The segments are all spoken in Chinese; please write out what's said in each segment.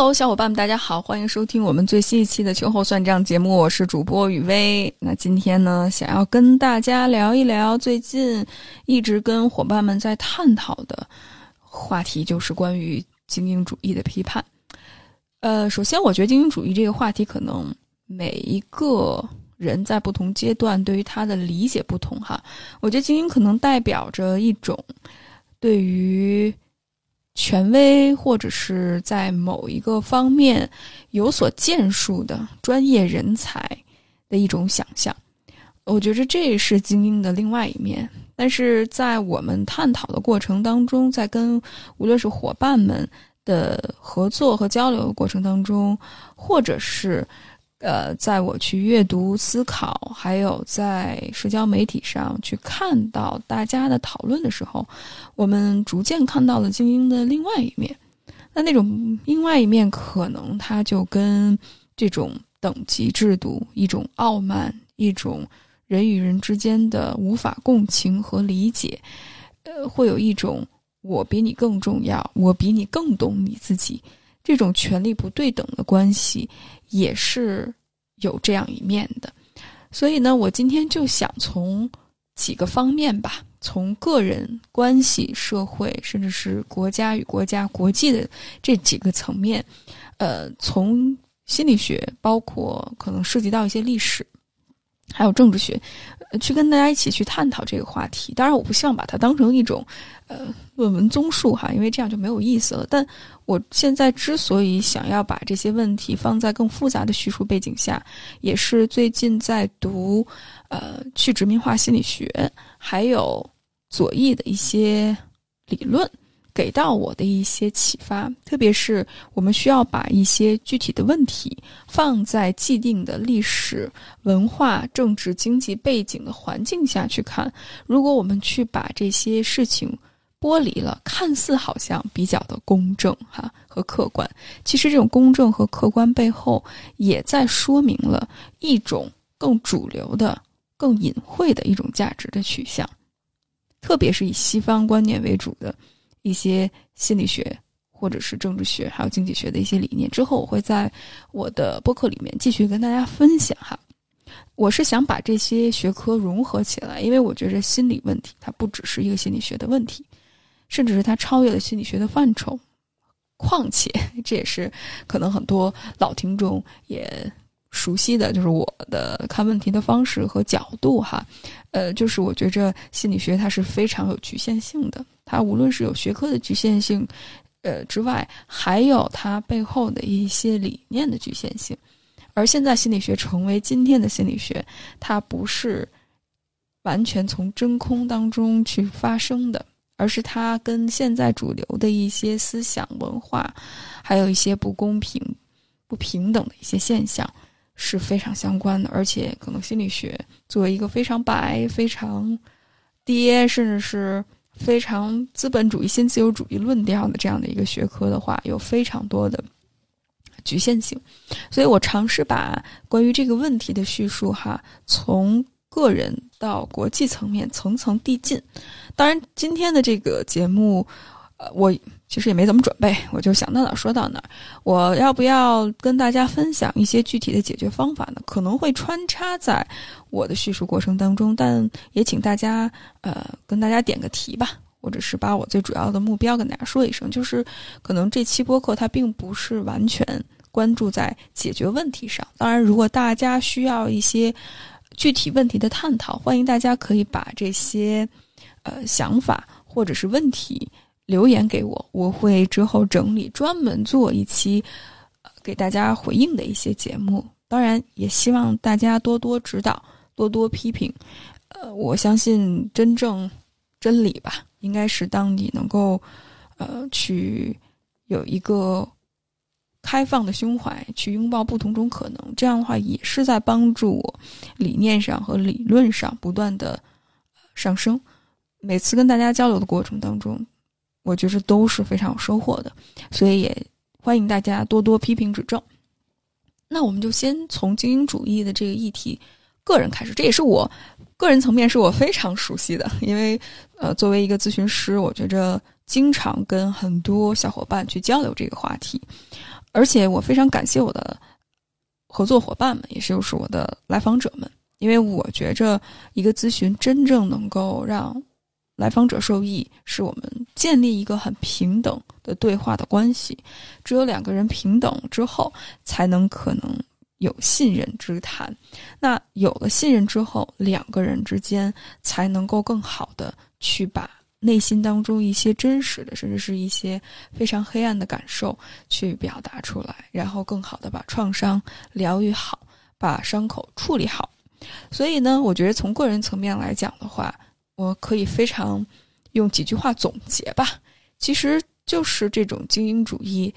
Hello，小伙伴们，大家好，欢迎收听我们最新一期的秋后算账节目，我是主播雨薇。那今天呢，想要跟大家聊一聊最近一直跟伙伴们在探讨的话题，就是关于精英主义的批判。呃，首先，我觉得精英主义这个话题，可能每一个人在不同阶段对于它的理解不同哈。我觉得精英可能代表着一种对于。权威或者是在某一个方面有所建树的专业人才的一种想象，我觉着这是精英的另外一面。但是在我们探讨的过程当中，在跟无论是伙伴们的合作和交流的过程当中，或者是。呃，在我去阅读、思考，还有在社交媒体上去看到大家的讨论的时候，我们逐渐看到了精英的另外一面。那那种另外一面，可能它就跟这种等级制度、一种傲慢、一种人与人之间的无法共情和理解，呃，会有一种我比你更重要，我比你更懂你自己。这种权力不对等的关系也是有这样一面的，所以呢，我今天就想从几个方面吧，从个人关系、社会，甚至是国家与国家、国际的这几个层面，呃，从心理学，包括可能涉及到一些历史。还有政治学，去跟大家一起去探讨这个话题。当然，我不希望把它当成一种呃论文综述哈，因为这样就没有意思了。但我现在之所以想要把这些问题放在更复杂的叙述背景下，也是最近在读呃去殖民化心理学，还有左翼的一些理论。给到我的一些启发，特别是我们需要把一些具体的问题放在既定的历史文化、政治经济背景的环境下去看。如果我们去把这些事情剥离了，看似好像比较的公正哈和客观，其实这种公正和客观背后也在说明了一种更主流的、更隐晦的一种价值的取向，特别是以西方观念为主的。一些心理学或者是政治学，还有经济学的一些理念，之后我会在我的播客里面继续跟大家分享哈。我是想把这些学科融合起来，因为我觉得心理问题它不只是一个心理学的问题，甚至是它超越了心理学的范畴。况且，这也是可能很多老听众也。熟悉的就是我的看问题的方式和角度哈，呃，就是我觉着心理学它是非常有局限性的，它无论是有学科的局限性，呃之外，还有它背后的一些理念的局限性。而现在心理学成为今天的心理学，它不是完全从真空当中去发生的，而是它跟现在主流的一些思想文化，还有一些不公平、不平等的一些现象。是非常相关的，而且可能心理学作为一个非常白、非常爹，甚至是非常资本主义、新自由主义论调的这样的一个学科的话，有非常多的局限性。所以我尝试把关于这个问题的叙述，哈，从个人到国际层面层层递进。当然，今天的这个节目，呃，我。其实也没怎么准备，我就想到哪说到哪。我要不要跟大家分享一些具体的解决方法呢？可能会穿插在我的叙述过程当中，但也请大家呃跟大家点个题吧，或者是把我最主要的目标跟大家说一声。就是可能这期播客它并不是完全关注在解决问题上。当然，如果大家需要一些具体问题的探讨，欢迎大家可以把这些呃想法或者是问题留言给我，我会之后整理专门做一期呃给大家回应的一些节目。当然，也希望大家多多指导，多多批评。呃，我相信真正真理吧，应该是当你能够呃去有一个。开放的胸怀去拥抱不同种可能，这样的话也是在帮助我理念上和理论上不断的上升。每次跟大家交流的过程当中，我觉得都是非常有收获的，所以也欢迎大家多多批评指正。那我们就先从精英主义的这个议题个人开始，这也是我个人层面是我非常熟悉的，因为呃，作为一个咨询师，我觉着经常跟很多小伙伴去交流这个话题。而且我非常感谢我的合作伙伴们，也就是我的来访者们，因为我觉着一个咨询真正能够让来访者受益，是我们建立一个很平等的对话的关系。只有两个人平等之后，才能可能有信任之谈。那有了信任之后，两个人之间才能够更好的去把。内心当中一些真实的，甚至是一些非常黑暗的感受，去表达出来，然后更好的把创伤疗愈好，把伤口处理好。所以呢，我觉得从个人层面来讲的话，我可以非常用几句话总结吧。其实就是这种精英主义，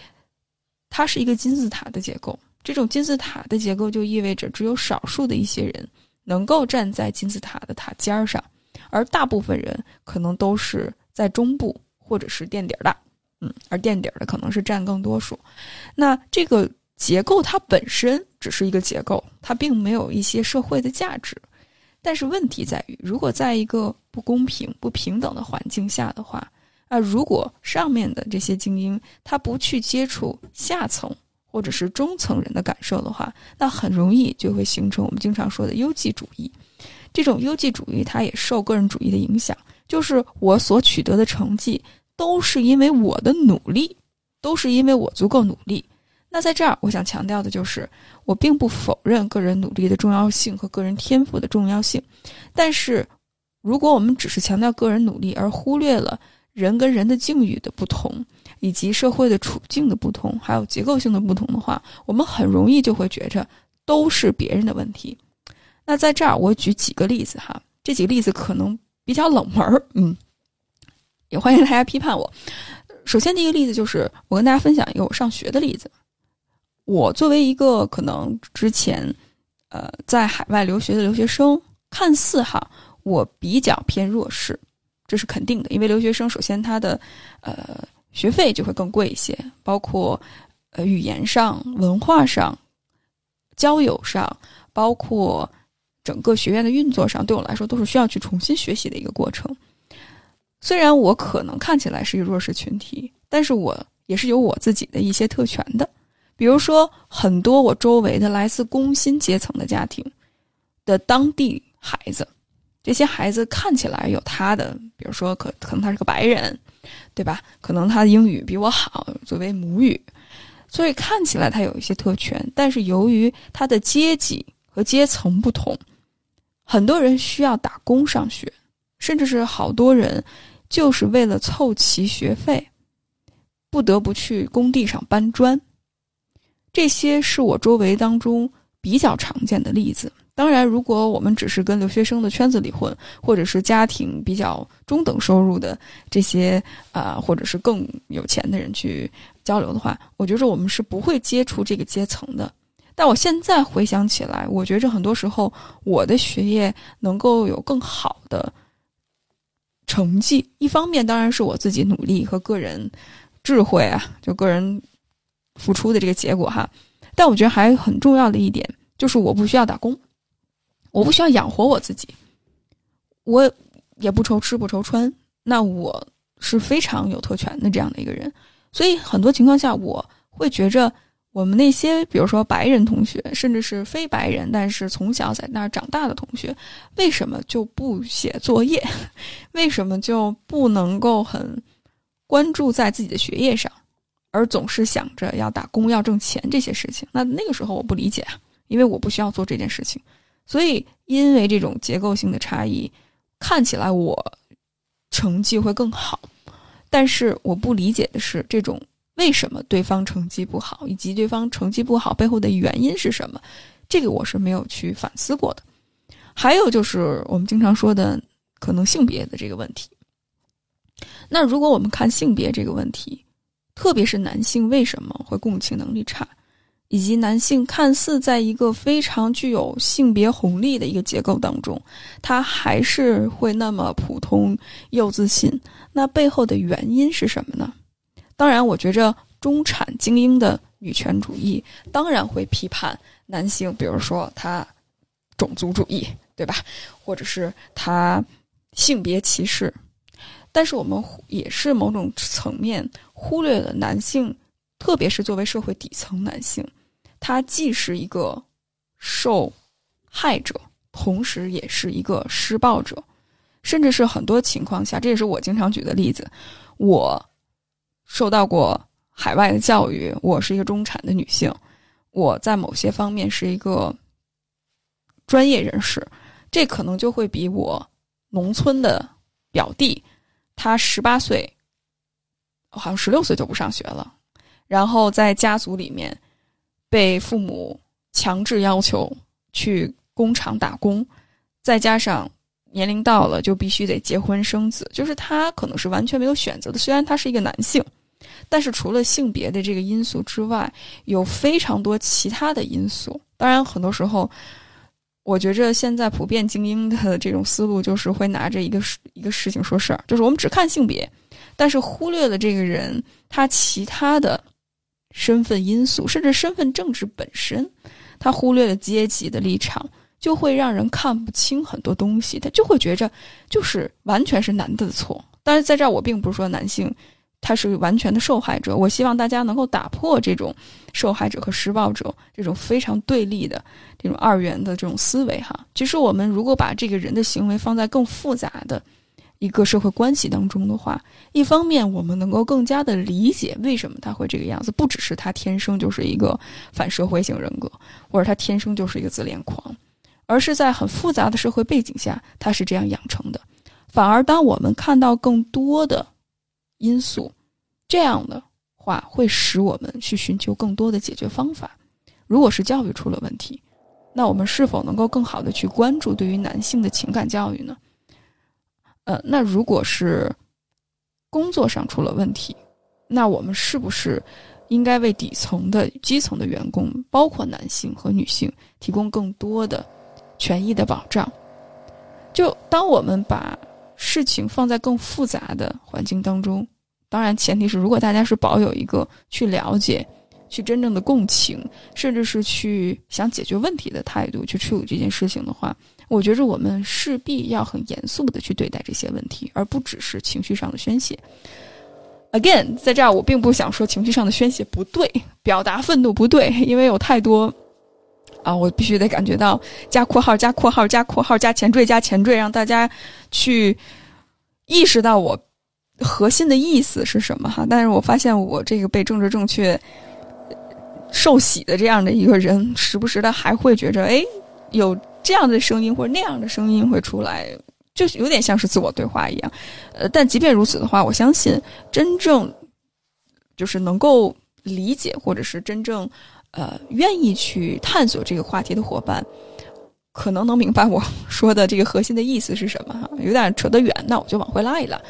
它是一个金字塔的结构。这种金字塔的结构就意味着只有少数的一些人能够站在金字塔的塔尖儿上。而大部分人可能都是在中部或者是垫底的，嗯，而垫底的可能是占更多数。那这个结构它本身只是一个结构，它并没有一些社会的价值。但是问题在于，如果在一个不公平、不平等的环境下的话，啊，如果上面的这些精英他不去接触下层或者是中层人的感受的话，那很容易就会形成我们经常说的优绩主义。这种优绩主义，它也受个人主义的影响。就是我所取得的成绩，都是因为我的努力，都是因为我足够努力。那在这儿，我想强调的就是，我并不否认个人努力的重要性和个人天赋的重要性。但是，如果我们只是强调个人努力，而忽略了人跟人的境遇的不同，以及社会的处境的不同，还有结构性的不同的话，我们很容易就会觉着都是别人的问题。那在这儿，我举几个例子哈，这几个例子可能比较冷门儿，嗯，也欢迎大家批判我。首先，第一个例子就是我跟大家分享一个我上学的例子。我作为一个可能之前呃在海外留学的留学生，看似哈我比较偏弱势，这是肯定的，因为留学生首先他的呃学费就会更贵一些，包括呃语言上、文化上、交友上，包括。整个学院的运作上，对我来说都是需要去重新学习的一个过程。虽然我可能看起来是一个弱势群体，但是我也是有我自己的一些特权的。比如说，很多我周围的来自工薪阶层的家庭的当地孩子，这些孩子看起来有他的，比如说可可能他是个白人，对吧？可能他的英语比我好，作为母语，所以看起来他有一些特权。但是由于他的阶级和阶层不同。很多人需要打工上学，甚至是好多人就是为了凑齐学费，不得不去工地上搬砖。这些是我周围当中比较常见的例子。当然，如果我们只是跟留学生的圈子里混，或者是家庭比较中等收入的这些啊，或者是更有钱的人去交流的话，我觉着我们是不会接触这个阶层的。但我现在回想起来，我觉着很多时候我的学业能够有更好的成绩，一方面当然是我自己努力和个人智慧啊，就个人付出的这个结果哈。但我觉得还很重要的一点就是我不需要打工，我不需要养活我自己，我也不愁吃不愁穿，那我是非常有特权的这样的一个人。所以很多情况下，我会觉着。我们那些，比如说白人同学，甚至是非白人，但是从小在那儿长大的同学，为什么就不写作业？为什么就不能够很关注在自己的学业上，而总是想着要打工、要挣钱这些事情？那那个时候我不理解啊，因为我不需要做这件事情。所以因为这种结构性的差异，看起来我成绩会更好，但是我不理解的是这种为什么对方成绩不好，以及对方成绩不好背后的原因是什么，这个我是没有去反思过的。还有就是我们经常说的可能性别的这个问题。那如果我们看性别这个问题，特别是男性为什么会共情能力差，以及男性看似在一个非常具有性别红利的一个结构当中，他还是会那么普通又自信，那背后的原因是什么呢？当然，我觉着中产精英的女权主义当然会批判男性，比如说他种族主义，对吧？或者是他性别歧视。但是我们也是某种层面忽略了男性，特别是作为社会底层男性，他既是一个受害者，同时也是一个施暴者，甚至是很多情况下，这也是我经常举的例子。我受到过海外的教育，我是一个中产的女性，我在某些方面是一个专业人士，这可能就会比我农村的表弟。他十八岁，好像十六岁就不上学了，然后在家族里面被父母强制要求去工厂打工，再加上年龄到了就必须得结婚生子，就是他可能是完全没有选择的。虽然他是一个男性，但是除了性别的这个因素之外，有非常多其他的因素。当然，很多时候。我觉着现在普遍精英的这种思路就是会拿着一个事一个事情说事儿，就是我们只看性别，但是忽略了这个人他其他的身份因素，甚至身份政治本身，他忽略了阶级的立场，就会让人看不清很多东西，他就会觉着就是完全是男的的错。但是在这儿，我并不是说男性。他是完全的受害者。我希望大家能够打破这种受害者和施暴者这种非常对立的这种二元的这种思维哈。其实，我们如果把这个人的行为放在更复杂的一个社会关系当中的话，一方面我们能够更加的理解为什么他会这个样子，不只是他天生就是一个反社会型人格，或者他天生就是一个自恋狂，而是在很复杂的社会背景下他是这样养成的。反而，当我们看到更多的。因素，这样的话会使我们去寻求更多的解决方法。如果是教育出了问题，那我们是否能够更好的去关注对于男性的情感教育呢？呃，那如果是工作上出了问题，那我们是不是应该为底层的基层的员工，包括男性和女性，提供更多的权益的保障？就当我们把事情放在更复杂的环境当中。当然，前提是如果大家是保有一个去了解、去真正的共情，甚至是去想解决问题的态度去处理这件事情的话，我觉着我们势必要很严肃的去对待这些问题，而不只是情绪上的宣泄。Again，在这儿我并不想说情绪上的宣泄不对，表达愤怒不对，因为有太多啊，我必须得感觉到加括号、加括号、加括号、加前缀、加前缀，让大家去意识到我。核心的意思是什么哈？但是我发现我这个被政治正确受洗的这样的一个人，时不时的还会觉着，哎，有这样的声音或者那样的声音会出来，就有点像是自我对话一样。呃，但即便如此的话，我相信真正就是能够理解或者是真正呃愿意去探索这个话题的伙伴。可能能明白我说的这个核心的意思是什么哈，有点扯得远，那我就往回拉一拉。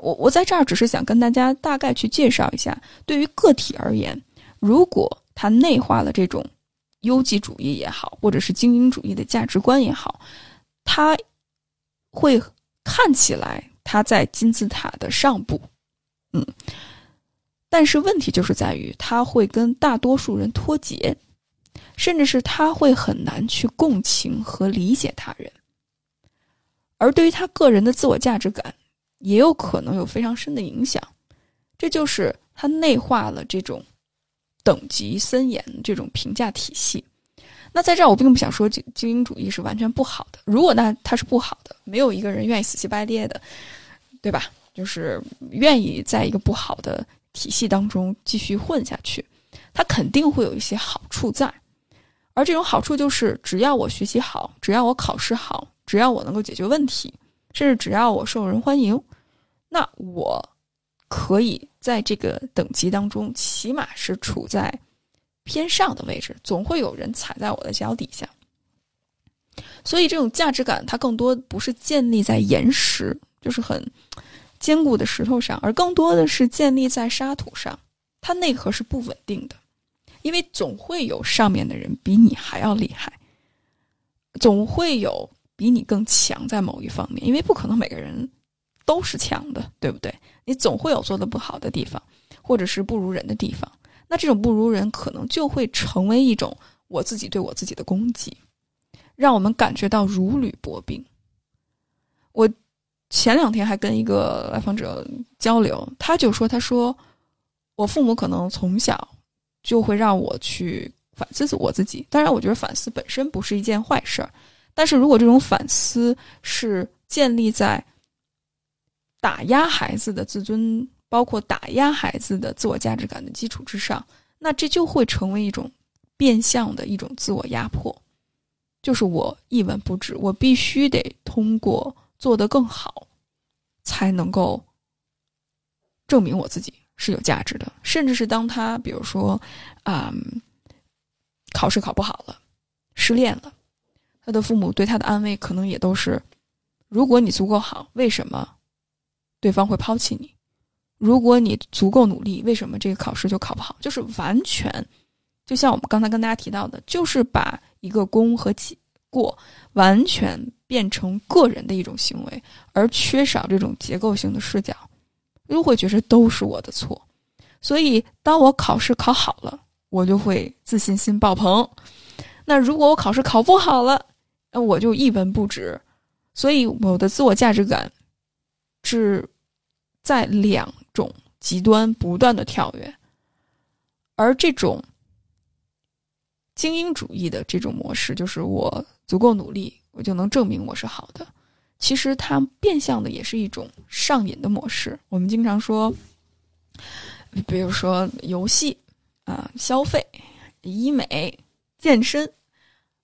我我在这儿只是想跟大家大概去介绍一下，对于个体而言，如果他内化了这种优绩主义也好，或者是精英主义的价值观也好，他会看起来他在金字塔的上部，嗯，但是问题就是在于他会跟大多数人脱节。甚至是他会很难去共情和理解他人，而对于他个人的自我价值感，也有可能有非常深的影响。这就是他内化了这种等级森严这种评价体系。那在这儿，我并不想说精精英主义是完全不好的。如果那它是不好的，没有一个人愿意死乞白赖的，对吧？就是愿意在一个不好的体系当中继续混下去，它肯定会有一些好处在。而这种好处就是，只要我学习好，只要我考试好，只要我能够解决问题，甚至只要我受人欢迎，那我可以在这个等级当中，起码是处在偏上的位置，总会有人踩在我的脚底下。所以，这种价值感它更多不是建立在岩石，就是很坚固的石头上，而更多的是建立在沙土上，它内核是不稳定的。因为总会有上面的人比你还要厉害，总会有比你更强在某一方面，因为不可能每个人都是强的，对不对？你总会有做的不好的地方，或者是不如人的地方。那这种不如人，可能就会成为一种我自己对我自己的攻击，让我们感觉到如履薄冰。我前两天还跟一个来访者交流，他就说：“他说我父母可能从小。”就会让我去反思我自己。当然，我觉得反思本身不是一件坏事儿，但是如果这种反思是建立在打压孩子的自尊，包括打压孩子的自我价值感的基础之上，那这就会成为一种变相的一种自我压迫。就是我一文不值，我必须得通过做得更好，才能够证明我自己。是有价值的，甚至是当他比如说，啊，考试考不好了，失恋了，他的父母对他的安慰可能也都是：如果你足够好，为什么对方会抛弃你？如果你足够努力，为什么这个考试就考不好？就是完全，就像我们刚才跟大家提到的，就是把一个功和过完全变成个人的一种行为，而缺少这种结构性的视角。又会觉得都是我的错，所以当我考试考好了，我就会自信心爆棚。那如果我考试考不好了，那我就一文不值。所以我的自我价值感是在两种极端不断的跳跃，而这种精英主义的这种模式，就是我足够努力，我就能证明我是好的。其实它变相的也是一种上瘾的模式。我们经常说，比如说游戏啊、消费、医美、健身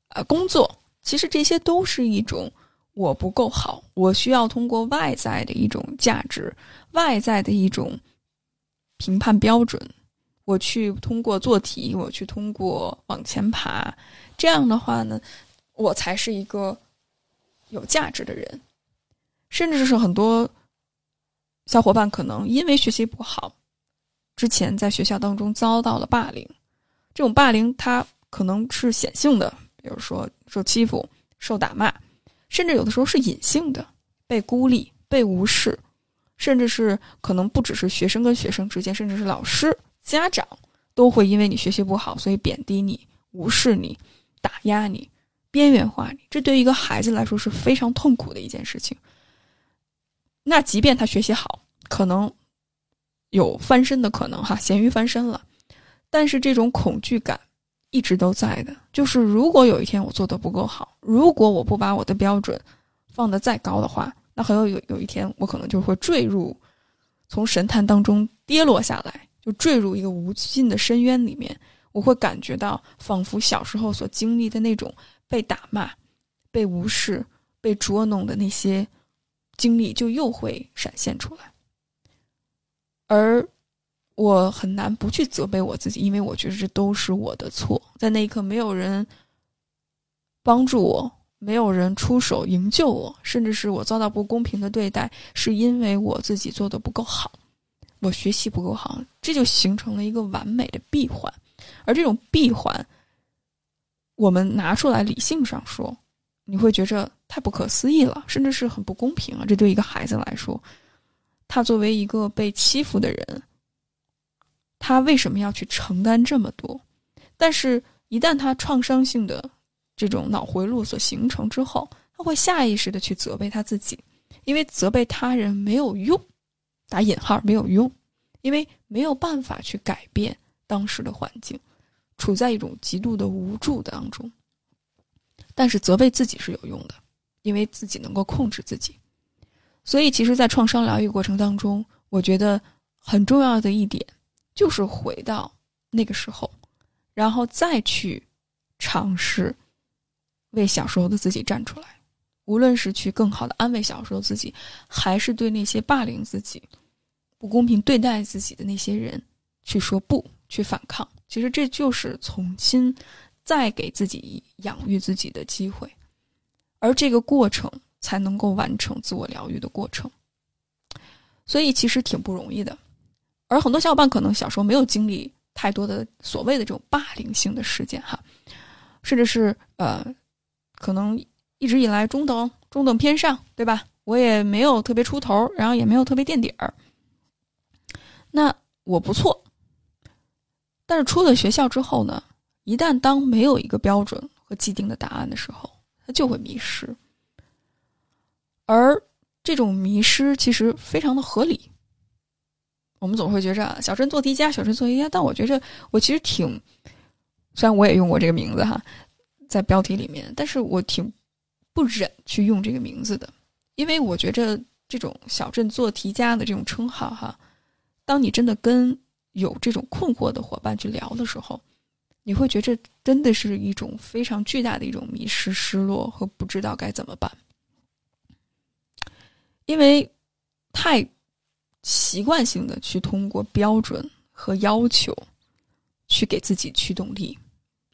啊、工作，其实这些都是一种我不够好，我需要通过外在的一种价值、外在的一种评判标准，我去通过做题，我去通过往前爬，这样的话呢，我才是一个有价值的人。甚至是很多小伙伴可能因为学习不好，之前在学校当中遭到了霸凌。这种霸凌它可能是显性的，比如说受欺负、受打骂，甚至有的时候是隐性的，被孤立、被无视，甚至是可能不只是学生跟学生之间，甚至是老师、家长都会因为你学习不好，所以贬低你、无视你、打压你、边缘化你。这对于一个孩子来说是非常痛苦的一件事情。那即便他学习好，可能有翻身的可能哈，咸鱼翻身了，但是这种恐惧感一直都在的。就是如果有一天我做的不够好，如果我不把我的标准放得再高的话，那很有有有一天我可能就会坠入从神坛当中跌落下来，就坠入一个无尽的深渊里面。我会感觉到仿佛小时候所经历的那种被打骂、被无视、被捉弄的那些。经历就又会闪现出来，而我很难不去责备我自己，因为我觉得这都是我的错。在那一刻，没有人帮助我，没有人出手营救我，甚至是我遭到不公平的对待，是因为我自己做的不够好，我学习不够好，这就形成了一个完美的闭环。而这种闭环，我们拿出来理性上说。你会觉着太不可思议了，甚至是很不公平啊！这对一个孩子来说，他作为一个被欺负的人，他为什么要去承担这么多？但是，一旦他创伤性的这种脑回路所形成之后，他会下意识的去责备他自己，因为责备他人没有用，打引号没有用，因为没有办法去改变当时的环境，处在一种极度的无助当中。但是责备自己是有用的，因为自己能够控制自己。所以，其实，在创伤疗愈过程当中，我觉得很重要的一点就是回到那个时候，然后再去尝试为小时候的自己站出来，无论是去更好的安慰小时候自己，还是对那些霸凌自己、不公平对待自己的那些人去说不，去反抗。其实这就是重新再给自己养育自己的机会，而这个过程才能够完成自我疗愈的过程。所以其实挺不容易的。而很多小伙伴可能小时候没有经历太多的所谓的这种霸凌性的事件哈，甚至是呃，可能一直以来中等、中等偏上，对吧？我也没有特别出头，然后也没有特别垫底儿。那我不错。但是出了学校之后呢，一旦当没有一个标准和既定的答案的时候，他就会迷失。而这种迷失其实非常的合理。我们总会觉着小镇做题家，小镇做题家，但我觉着我其实挺，虽然我也用过这个名字哈，在标题里面，但是我挺不忍去用这个名字的，因为我觉着这种小镇做题家的这种称号哈，当你真的跟有这种困惑的伙伴去聊的时候，你会觉着真的是一种非常巨大的一种迷失、失落和不知道该怎么办，因为太习惯性的去通过标准和要求去给自己驱动力，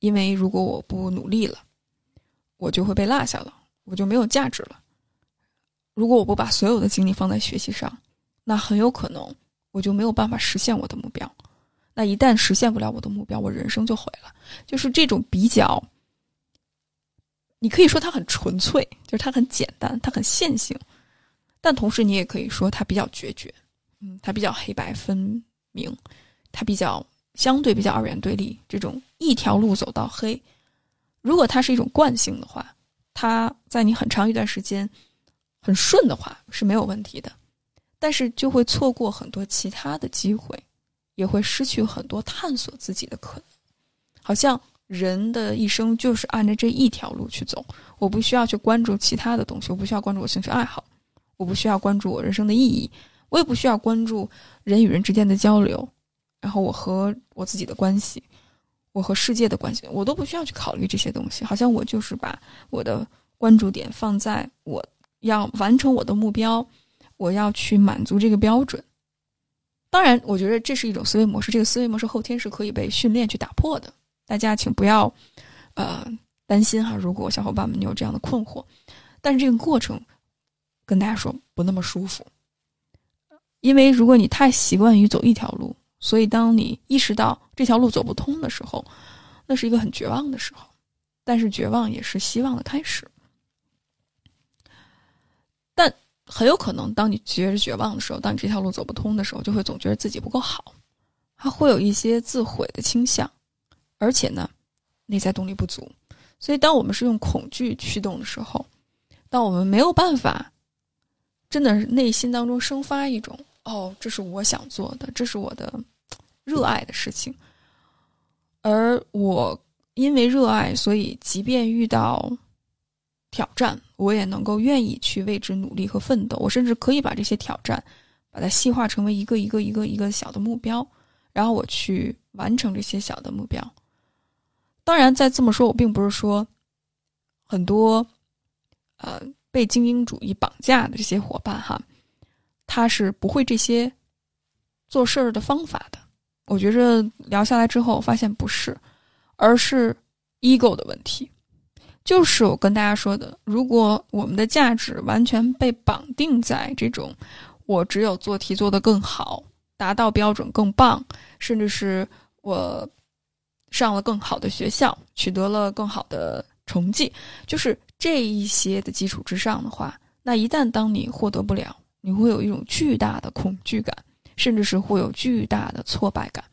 因为如果我不努力了，我就会被落下了，我就没有价值了。如果我不把所有的精力放在学习上，那很有可能。我就没有办法实现我的目标，那一旦实现不了我的目标，我人生就毁了。就是这种比较，你可以说它很纯粹，就是它很简单，它很线性，但同时你也可以说它比较决绝，它比较黑白分明，它比较相对比较二元对立，这种一条路走到黑。如果它是一种惯性的话，它在你很长一段时间很顺的话是没有问题的。但是就会错过很多其他的机会，也会失去很多探索自己的可能。好像人的一生就是按着这一条路去走，我不需要去关注其他的东西，我不需要关注我兴趣爱好，我不需要关注我人生的意义，我也不需要关注人与人之间的交流，然后我和我自己的关系，我和世界的关系，我都不需要去考虑这些东西。好像我就是把我的关注点放在我要完成我的目标。我要去满足这个标准，当然，我觉得这是一种思维模式。这个思维模式后天是可以被训练去打破的。大家请不要，呃，担心哈。如果小伙伴们你有这样的困惑，但是这个过程跟大家说不那么舒服，因为如果你太习惯于走一条路，所以当你意识到这条路走不通的时候，那是一个很绝望的时候。但是绝望也是希望的开始。但。很有可能，当你觉着绝望的时候，当你这条路走不通的时候，就会总觉得自己不够好，还会有一些自毁的倾向，而且呢，内在动力不足。所以，当我们是用恐惧驱动的时候，当我们没有办法，真的是内心当中生发一种“哦，这是我想做的，这是我的热爱的事情”，而我因为热爱，所以即便遇到。挑战，我也能够愿意去为之努力和奋斗。我甚至可以把这些挑战，把它细化成为一个一个一个一个小的目标，然后我去完成这些小的目标。当然，在这么说，我并不是说很多呃被精英主义绑架的这些伙伴哈，他是不会这些做事儿的方法的。我觉着聊下来之后，发现不是，而是 ego 的问题。就是我跟大家说的，如果我们的价值完全被绑定在这种，我只有做题做得更好，达到标准更棒，甚至是我上了更好的学校，取得了更好的成绩，就是这一些的基础之上的话，那一旦当你获得不了，你会有一种巨大的恐惧感，甚至是会有巨大的挫败感，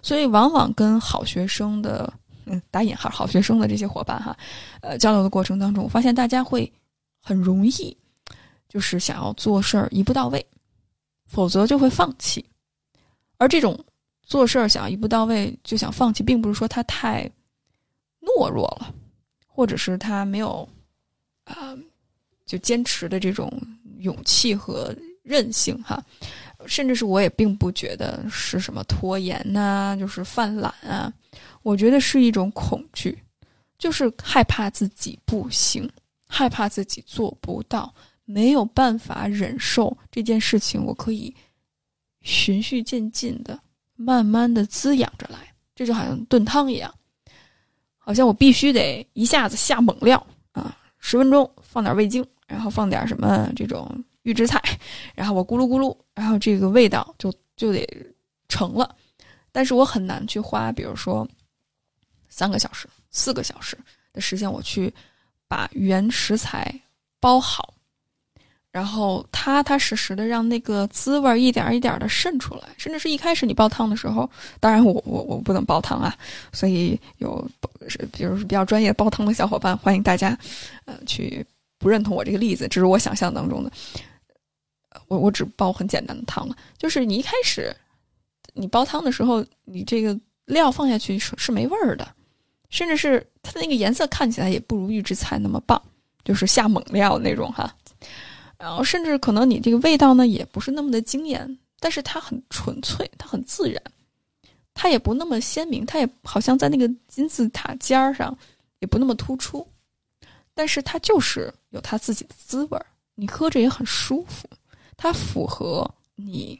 所以往往跟好学生的。嗯，打引号好学生的这些伙伴哈，呃，交流的过程当中，我发现大家会很容易，就是想要做事儿一步到位，否则就会放弃。而这种做事儿想要一步到位就想放弃，并不是说他太懦弱了，或者是他没有啊，就坚持的这种勇气和韧性哈。甚至是我也并不觉得是什么拖延呐，就是犯懒啊。我觉得是一种恐惧，就是害怕自己不行，害怕自己做不到，没有办法忍受这件事情。我可以循序渐进的、慢慢的滋养着来，这就好像炖汤一样，好像我必须得一下子下猛料啊，十分钟放点味精，然后放点什么这种预制菜，然后我咕噜咕噜，然后这个味道就就得成了。但是我很难去花，比如说三个小时、四个小时的时间，我去把原食材包好，然后踏踏实实的让那个滋味一点一点的渗出来。甚至是一开始你煲汤的时候，当然我我我不能煲汤啊，所以有是比如比较专业煲汤的小伙伴，欢迎大家呃去不认同我这个例子，这是我想象当中的。我我只煲很简单的汤了，就是你一开始。你煲汤的时候，你这个料放下去是是没味儿的，甚至是它的那个颜色看起来也不如预制菜那么棒，就是下猛料那种哈。然后甚至可能你这个味道呢也不是那么的惊艳，但是它很纯粹，它很自然，它也不那么鲜明，它也好像在那个金字塔尖儿上也不那么突出，但是它就是有它自己的滋味儿，你喝着也很舒服，它符合你。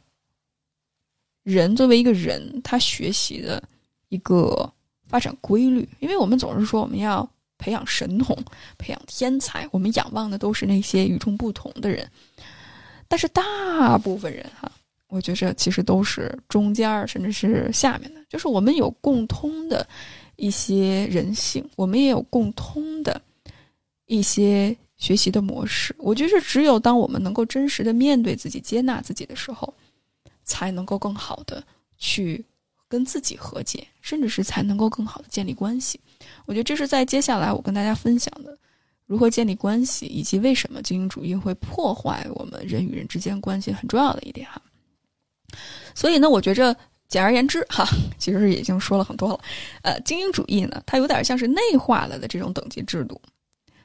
人作为一个人，他学习的一个发展规律，因为我们总是说我们要培养神童、培养天才，我们仰望的都是那些与众不同的人。但是大部分人哈，我觉着其实都是中间儿，甚至是下面的，就是我们有共通的一些人性，我们也有共通的一些学习的模式。我觉得只有当我们能够真实的面对自己、接纳自己的时候。才能够更好的去跟自己和解，甚至是才能够更好的建立关系。我觉得这是在接下来我跟大家分享的如何建立关系，以及为什么精英主义会破坏我们人与人之间关系很重要的一点哈。所以呢，我觉着简而言之哈，其实已经说了很多了。呃，精英主义呢，它有点像是内化了的这种等级制度，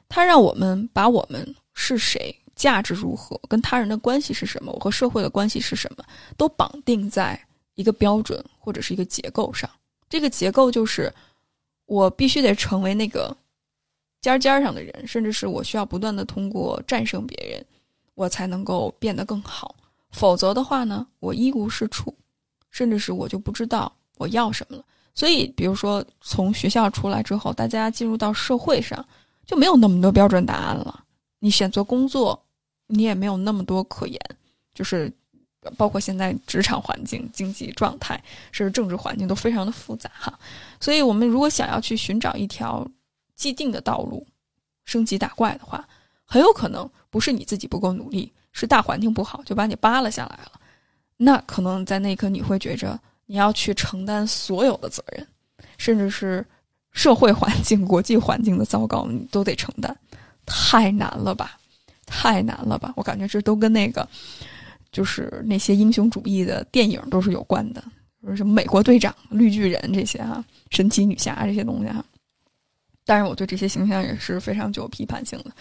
它让我们把我们是谁。价值如何？跟他人的关系是什么？我和社会的关系是什么？都绑定在一个标准或者是一个结构上。这个结构就是，我必须得成为那个尖尖上的人，甚至是我需要不断的通过战胜别人，我才能够变得更好。否则的话呢，我一无是处，甚至是我就不知道我要什么了。所以，比如说从学校出来之后，大家进入到社会上，就没有那么多标准答案了。你选择工作。你也没有那么多可言，就是包括现在职场环境、经济状态，甚至政治环境都非常的复杂哈。所以，我们如果想要去寻找一条既定的道路，升级打怪的话，很有可能不是你自己不够努力，是大环境不好就把你扒拉下来了。那可能在那一刻你会觉着你要去承担所有的责任，甚至是社会环境、国际环境的糟糕，你都得承担，太难了吧？太难了吧！我感觉这都跟那个，就是那些英雄主义的电影都是有关的，什么美国队长、绿巨人这些哈，神奇女侠这些东西哈。当然，我对这些形象也是非常具有批判性的。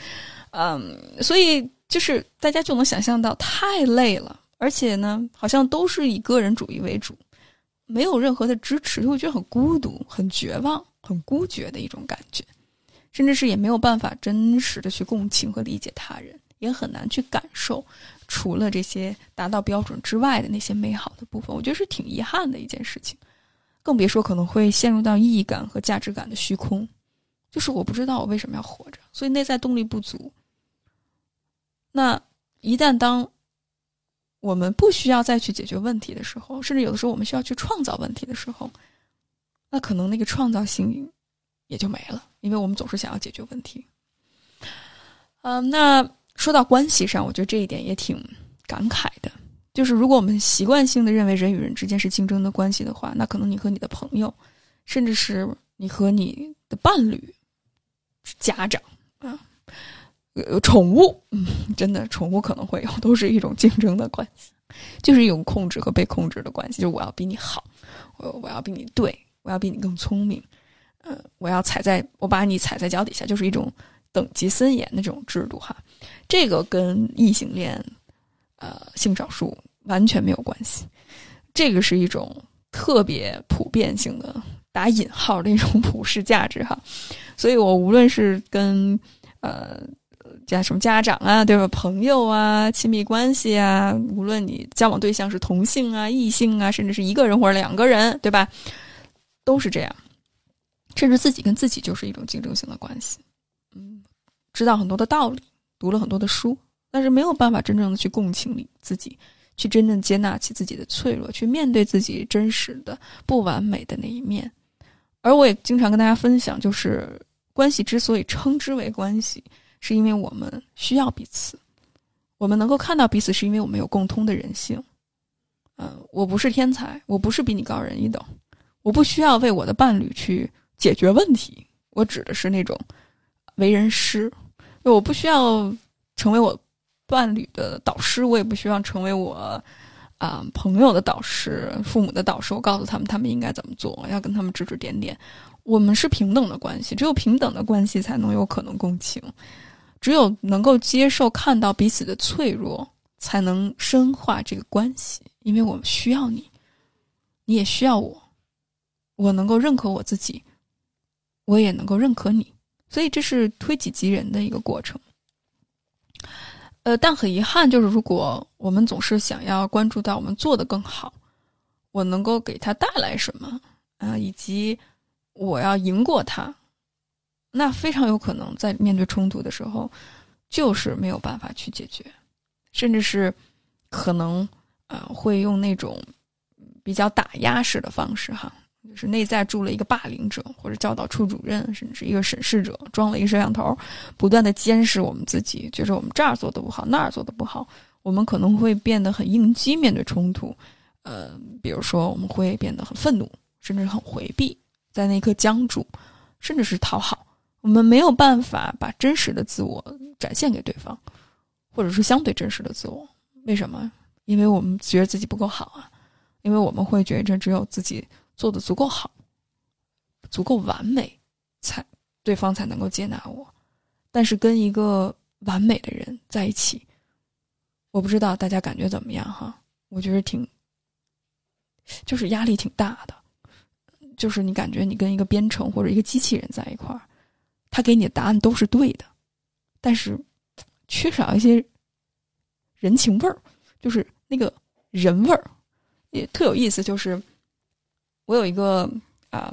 嗯，所以就是大家就能想象到，太累了，而且呢，好像都是以个人主义为主，没有任何的支持，就会觉得很孤独、很绝望、很孤绝的一种感觉。甚至是也没有办法真实的去共情和理解他人，也很难去感受除了这些达到标准之外的那些美好的部分。我觉得是挺遗憾的一件事情，更别说可能会陷入到意义感和价值感的虚空，就是我不知道我为什么要活着，所以内在动力不足。那一旦当我们不需要再去解决问题的时候，甚至有的时候我们需要去创造问题的时候，那可能那个创造性也就没了。因为我们总是想要解决问题，嗯，那说到关系上，我觉得这一点也挺感慨的。就是如果我们习惯性的认为人与人之间是竞争的关系的话，那可能你和你的朋友，甚至是你和你的伴侣、家长啊、呃，宠物，嗯，真的宠物可能会有，都是一种竞争的关系，就是一种控制和被控制的关系。就是我要比你好，我我要比你对，我要比你更聪明。嗯，我要踩在，我把你踩在脚底下，就是一种等级森严的这种制度哈。这个跟异性恋、呃性少数完全没有关系。这个是一种特别普遍性的，打引号的一种普世价值哈。所以我无论是跟呃家什么家长啊，对吧？朋友啊，亲密关系啊，无论你交往对象是同性啊、异性啊，甚至是一个人或者两个人，对吧？都是这样。甚至自己跟自己就是一种竞争性的关系。嗯，知道很多的道理，读了很多的书，但是没有办法真正的去共情你自己，去真正接纳起自己的脆弱，去面对自己真实的不完美的那一面。而我也经常跟大家分享，就是关系之所以称之为关系，是因为我们需要彼此，我们能够看到彼此，是因为我们有共通的人性。嗯，我不是天才，我不是比你高人一等，我不需要为我的伴侣去。解决问题，我指的是那种为人师。我不需要成为我伴侣的导师，我也不需要成为我啊朋友的导师、父母的导师。我告诉他们，他们应该怎么做，要跟他们指指点点。我们是平等的关系，只有平等的关系才能有可能共情，只有能够接受、看到彼此的脆弱，才能深化这个关系。因为我们需要你，你也需要我，我能够认可我自己。我也能够认可你，所以这是推己及人的一个过程。呃，但很遗憾，就是如果我们总是想要关注到我们做的更好，我能够给他带来什么啊，以及我要赢过他，那非常有可能在面对冲突的时候，就是没有办法去解决，甚至是可能啊会用那种比较打压式的方式哈。就是内在住了一个霸凌者，或者教导处主任，甚至一个审视者，装了一个摄像头，不断的监视我们自己，觉着我们这儿做的不好，那儿做的不好，我们可能会变得很应激，面对冲突，呃，比如说我们会变得很愤怒，甚至很回避，在那一刻僵住，甚至是讨好，我们没有办法把真实的自我展现给对方，或者是相对真实的自我。为什么？因为我们觉得自己不够好啊，因为我们会觉着只有自己。做的足够好，足够完美，才对方才能够接纳我。但是跟一个完美的人在一起，我不知道大家感觉怎么样哈？我觉得挺，就是压力挺大的。就是你感觉你跟一个编程或者一个机器人在一块儿，他给你的答案都是对的，但是缺少一些人情味儿，就是那个人味儿，也特有意思，就是。我有一个啊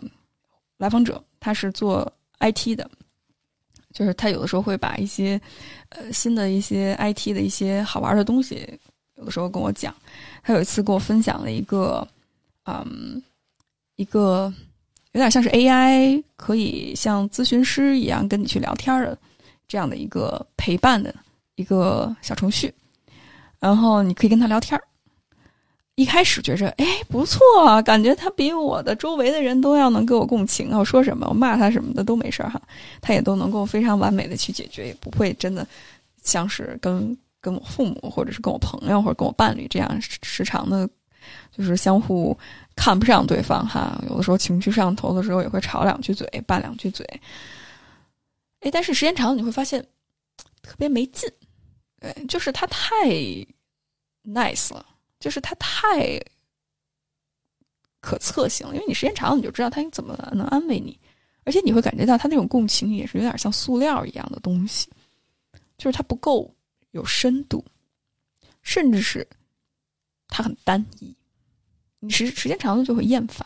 来访者，他是做 IT 的，就是他有的时候会把一些呃新的一些 IT 的一些好玩的东西，有的时候跟我讲。他有一次跟我分享了一个嗯一个有点像是 AI 可以像咨询师一样跟你去聊天的这样的一个陪伴的一个小程序，然后你可以跟他聊天儿。一开始觉着，哎，不错啊，感觉他比我的周围的人都要能给我共情啊。我说什么，我骂他什么的都没事儿哈，他也都能够非常完美的去解决，也不会真的像是跟跟我父母或者是跟我朋友或者跟我伴侣这样时常的，就是相互看不上对方哈。有的时候情绪上头的时候也会吵两句嘴，拌两句嘴。哎，但是时间长了你会发现特别没劲，对，就是他太 nice 了。就是他太可测性了，因为你时间长了，你就知道他怎么能安慰你，而且你会感觉到他那种共情也是有点像塑料一样的东西，就是他不够有深度，甚至是他很单一，你时时间长了就会厌烦。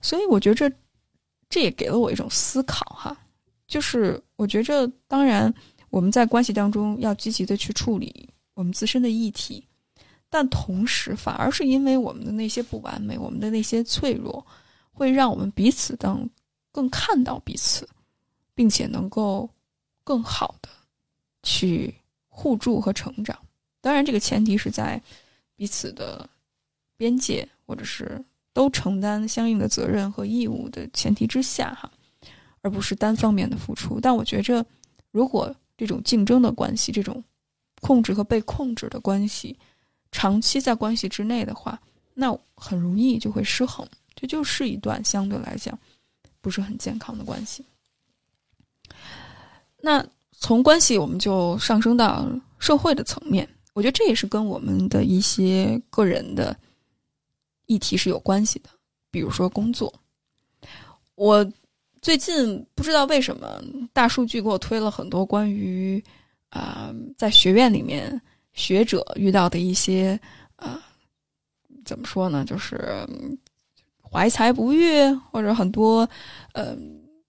所以我觉着这也给了我一种思考哈，就是我觉着当然我们在关系当中要积极的去处理我们自身的议题。但同时，反而是因为我们的那些不完美，我们的那些脆弱，会让我们彼此当更看到彼此，并且能够更好的去互助和成长。当然，这个前提是在彼此的边界或者是都承担相应的责任和义务的前提之下，哈，而不是单方面的付出。但我觉着，如果这种竞争的关系，这种控制和被控制的关系，长期在关系之内的话，那很容易就会失衡，这就是一段相对来讲不是很健康的关系。那从关系我们就上升到社会的层面，我觉得这也是跟我们的一些个人的议题是有关系的。比如说工作，我最近不知道为什么大数据给我推了很多关于啊，在学院里面学者遇到的一些啊，怎么说呢，就是怀才不遇，或者很多呃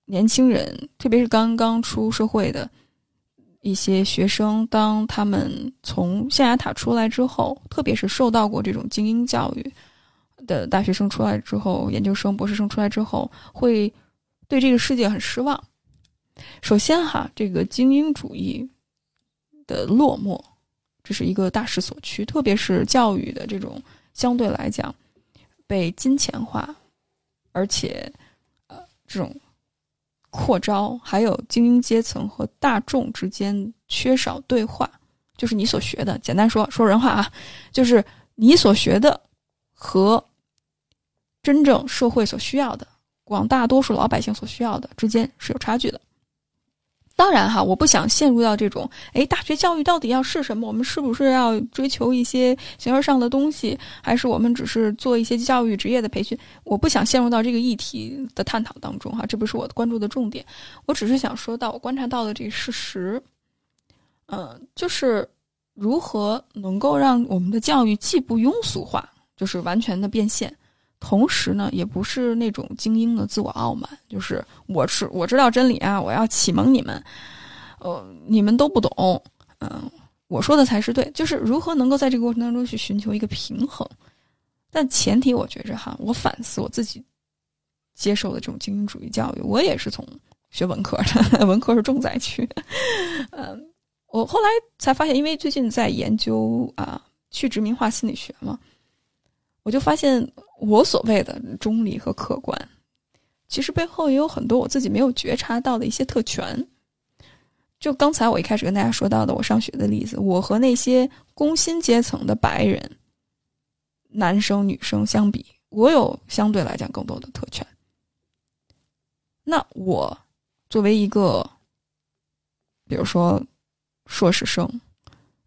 年轻人，特别是刚刚出社会的一些学生，当他们从象牙塔出来之后，特别是受到过这种精英教育。的大学生出来之后，研究生、博士生出来之后，会对这个世界很失望。首先，哈，这个精英主义的落寞，这是一个大势所趋。特别是教育的这种相对来讲被金钱化，而且呃这种扩招，还有精英阶层和大众之间缺少对话。就是你所学的，简单说说人话啊，就是你所学的和。真正社会所需要的，广大多数老百姓所需要的之间是有差距的。当然哈，我不想陷入到这种，哎，大学教育到底要是什么？我们是不是要追求一些形而上的东西，还是我们只是做一些教育职业的培训？我不想陷入到这个议题的探讨当中哈，这不是我关注的重点。我只是想说到我观察到的这个事实，嗯，就是如何能够让我们的教育既不庸俗化，就是完全的变现。同时呢，也不是那种精英的自我傲慢，就是我是我知道真理啊，我要启蒙你们，呃，你们都不懂，嗯，我说的才是对，就是如何能够在这个过程当中去寻求一个平衡，但前提我觉着哈，我反思我自己接受的这种精英主义教育，我也是从学文科的，文科是重灾区，嗯，我后来才发现，因为最近在研究啊去殖民化心理学嘛。我就发现，我所谓的中立和客观，其实背后也有很多我自己没有觉察到的一些特权。就刚才我一开始跟大家说到的，我上学的例子，我和那些工薪阶层的白人男生女生相比，我有相对来讲更多的特权。那我作为一个，比如说硕士生，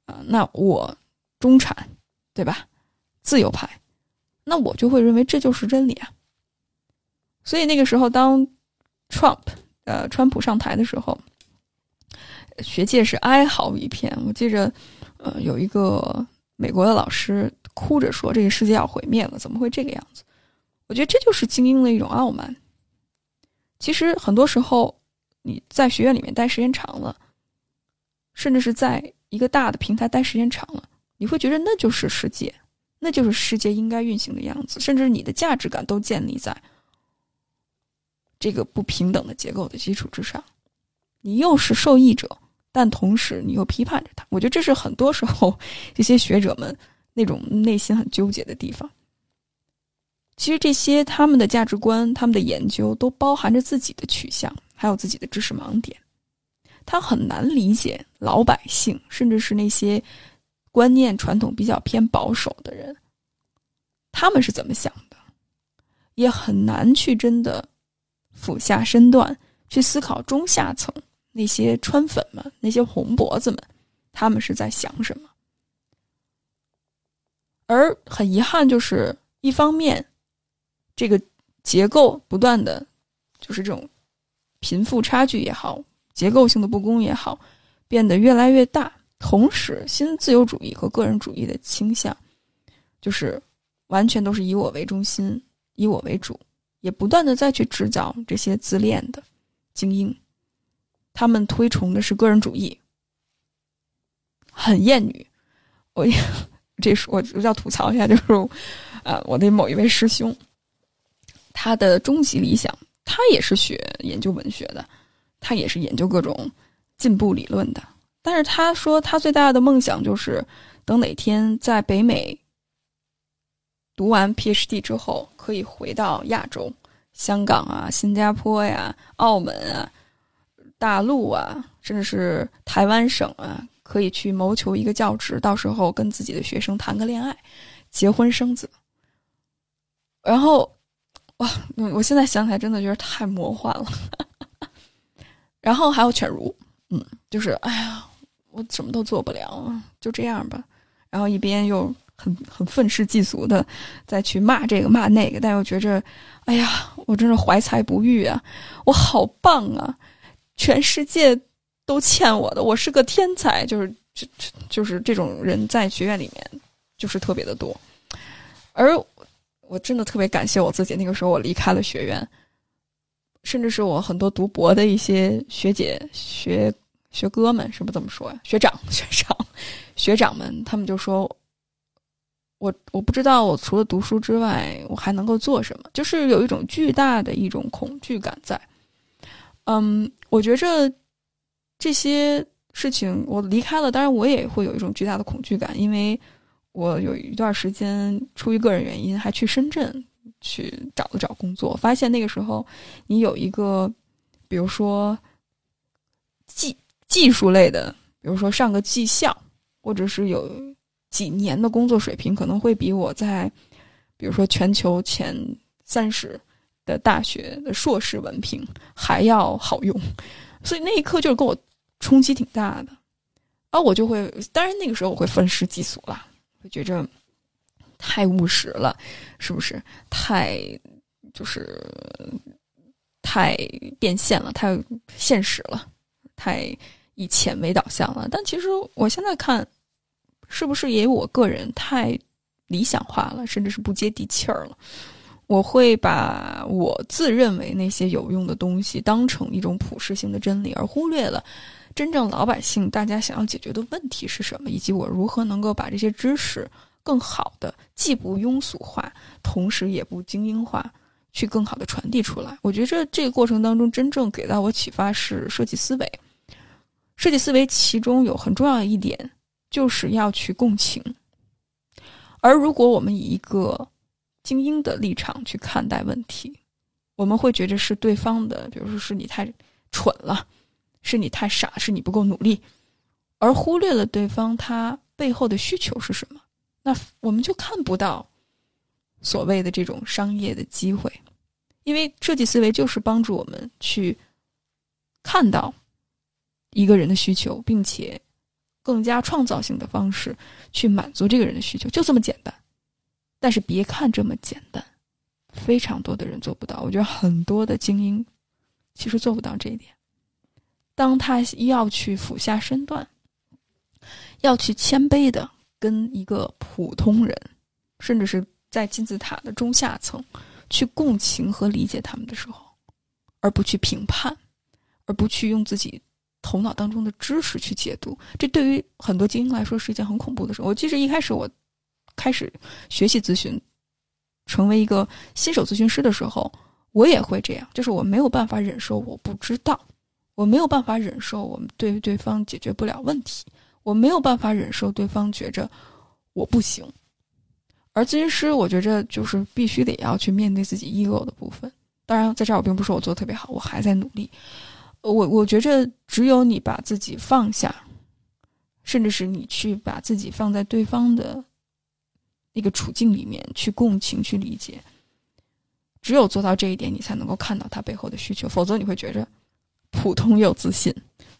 啊，那我中产，对吧？自由派。那我就会认为这就是真理啊。所以那个时候，当 Trump 呃川普上台的时候，学界是哀嚎一片。我记着，呃，有一个美国的老师哭着说：“这个世界要毁灭了，怎么会这个样子？”我觉得这就是精英的一种傲慢。其实很多时候，你在学院里面待时间长了，甚至是在一个大的平台待时间长了，你会觉得那就是世界。那就是世界应该运行的样子，甚至你的价值感都建立在这个不平等的结构的基础之上。你又是受益者，但同时你又批判着他。我觉得这是很多时候这些学者们那种内心很纠结的地方。其实这些他们的价值观、他们的研究都包含着自己的取向，还有自己的知识盲点。他很难理解老百姓，甚至是那些。观念传统比较偏保守的人，他们是怎么想的，也很难去真的俯下身段去思考中下层那些川粉们、那些红脖子们，他们是在想什么。而很遗憾，就是一方面，这个结构不断的，就是这种贫富差距也好，结构性的不公也好，变得越来越大。同时，新自由主义和个人主义的倾向，就是完全都是以我为中心，以我为主，也不断的再去制造这些自恋的精英，他们推崇的是个人主义，很厌女。我也这是我我要吐槽一下，就是啊，我的某一位师兄，他的终极理想，他也是学研究文学的，他也是研究各种进步理论的。但是他说，他最大的梦想就是等哪天在北美读完 PhD 之后，可以回到亚洲，香港啊、新加坡呀、澳门啊、大陆啊，甚至是台湾省啊，可以去谋求一个教职，到时候跟自己的学生谈个恋爱，结婚生子。然后，哇，我现在想起来真的觉得太魔幻了。然后还有犬儒，嗯，就是哎呀。我什么都做不了，就这样吧。然后一边又很很愤世嫉俗的再去骂这个骂那个，但又觉着，哎呀，我真是怀才不遇啊，我好棒啊，全世界都欠我的，我是个天才，就是就就是这种人在学院里面就是特别的多，而我真的特别感谢我自己，那个时候我离开了学院，甚至是我很多读博的一些学姐学。学哥们是不这么说呀？学长、学长、学长们，他们就说：“我我不知道，我除了读书之外，我还能够做什么？”就是有一种巨大的一种恐惧感在。嗯，我觉着这些事情我离开了，当然我也会有一种巨大的恐惧感，因为我有一段时间出于个人原因还去深圳去找了找工作，发现那个时候你有一个，比如说技。技术类的，比如说上个技校，或者是有几年的工作水平，可能会比我在，比如说全球前三十的大学的硕士文凭还要好用，所以那一刻就是给我冲击挺大的，啊，我就会，当然那个时候我会愤世嫉俗了，会觉着太务实了，是不是？太就是太变现了，太现实了。太以钱为导向了，但其实我现在看，是不是也有我个人太理想化了，甚至是不接地气儿了？我会把我自认为那些有用的东西当成一种普世性的真理，而忽略了真正老百姓大家想要解决的问题是什么，以及我如何能够把这些知识更好的既不庸俗化，同时也不精英化。去更好的传递出来。我觉得这这个过程当中，真正给到我启发是设计思维。设计思维其中有很重要的一点，就是要去共情。而如果我们以一个精英的立场去看待问题，我们会觉得是对方的，比如说是你太蠢了，是你太傻，是你不够努力，而忽略了对方他背后的需求是什么，那我们就看不到所谓的这种商业的机会。因为设计思维就是帮助我们去看到一个人的需求，并且更加创造性的方式去满足这个人的需求，就这么简单。但是别看这么简单，非常多的人做不到。我觉得很多的精英其实做不到这一点。当他要去俯下身段，要去谦卑的跟一个普通人，甚至是在金字塔的中下层。去共情和理解他们的时候，而不去评判，而不去用自己头脑当中的知识去解读，这对于很多精英来说是一件很恐怖的事。我其实一开始我开始学习咨询，成为一个新手咨询师的时候，我也会这样，就是我没有办法忍受我不知道，我没有办法忍受我们对对方解决不了问题，我没有办法忍受对方觉着我不行。而咨询师，我觉着就是必须得要去面对自己 ego 的部分。当然，在这儿我并不是说我做的特别好，我还在努力。我我觉着只有你把自己放下，甚至是你去把自己放在对方的那个处境里面去共情、去理解，只有做到这一点，你才能够看到他背后的需求。否则，你会觉着普通又自信、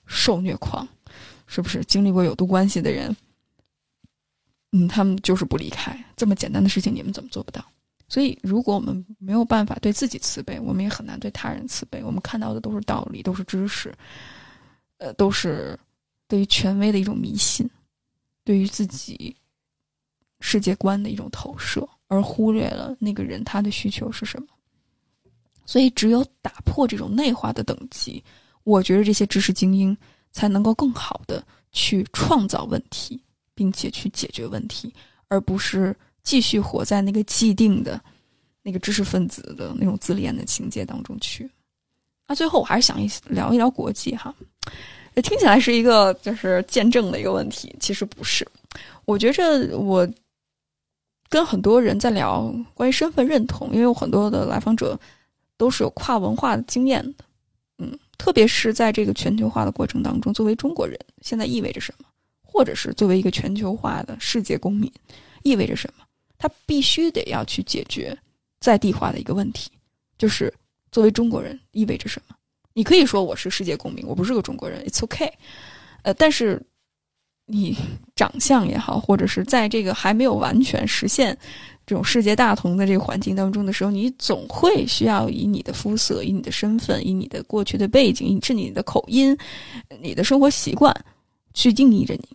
受虐狂，是不是经历过有毒关系的人？嗯，他们就是不离开这么简单的事情，你们怎么做不到？所以，如果我们没有办法对自己慈悲，我们也很难对他人慈悲。我们看到的都是道理，都是知识，呃，都是对于权威的一种迷信，对于自己世界观的一种投射，而忽略了那个人他的需求是什么。所以，只有打破这种内化的等级，我觉得这些知识精英才能够更好的去创造问题。并且去解决问题，而不是继续活在那个既定的、那个知识分子的那种自恋的情节当中去。那最后我还是想一聊一聊国际哈，听起来是一个就是见证的一个问题，其实不是。我觉着我跟很多人在聊关于身份认同，因为有很多的来访者都是有跨文化的经验的，嗯，特别是在这个全球化的过程当中，作为中国人，现在意味着什么？或者是作为一个全球化的世界公民，意味着什么？他必须得要去解决在地化的一个问题，就是作为中国人意味着什么？你可以说我是世界公民，我不是个中国人，It's OK。呃，但是你长相也好，或者是在这个还没有完全实现这种世界大同的这个环境当中的时候，你总会需要以你的肤色、以你的身份、以你的过去的背景、以至你的口音、你的生活习惯去定义着你。